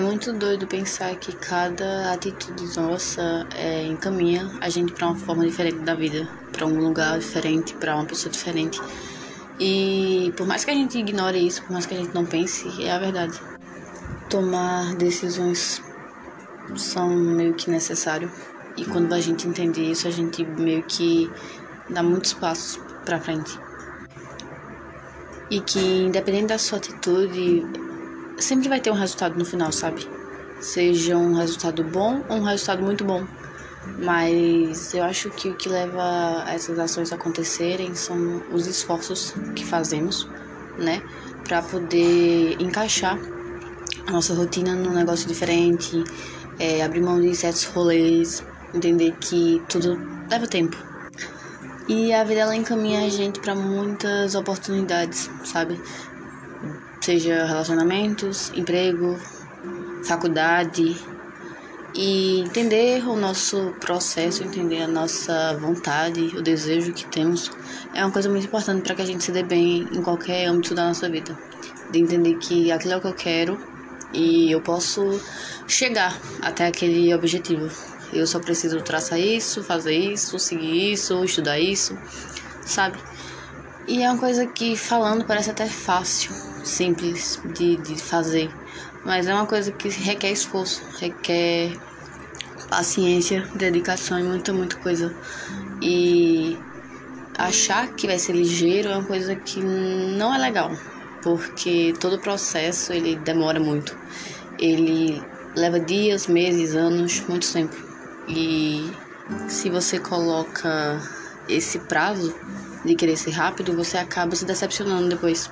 muito doido pensar que cada atitude nossa é, encaminha a gente para uma forma diferente da vida, para um lugar diferente, para uma pessoa diferente. E por mais que a gente ignore isso, por mais que a gente não pense, é a verdade. Tomar decisões são meio que necessário. E quando a gente entende isso, a gente meio que dá muitos passos para frente. E que independente da sua atitude, sempre vai ter um resultado no final, sabe? Seja um resultado bom ou um resultado muito bom. Mas eu acho que o que leva essas ações a acontecerem são os esforços que fazemos, né? Para poder encaixar a nossa rotina num negócio diferente, é, abrir mão de certos rolês, entender que tudo leva tempo. E a vida ela encaminha a gente para muitas oportunidades, sabe? Seja relacionamentos, emprego, faculdade e entender o nosso processo, entender a nossa vontade, o desejo que temos é uma coisa muito importante para que a gente se dê bem em qualquer âmbito da nossa vida. De entender que aquilo é o que eu quero e eu posso chegar até aquele objetivo. Eu só preciso traçar isso, fazer isso, seguir isso, estudar isso, sabe? E é uma coisa que falando parece até fácil, simples de, de fazer, mas é uma coisa que requer esforço, requer paciência, dedicação e muita, muita coisa. E achar que vai ser ligeiro é uma coisa que não é legal, porque todo o processo ele demora muito. Ele leva dias, meses, anos, muito tempo. E se você coloca esse prazo de querer ser rápido, você acaba se decepcionando depois.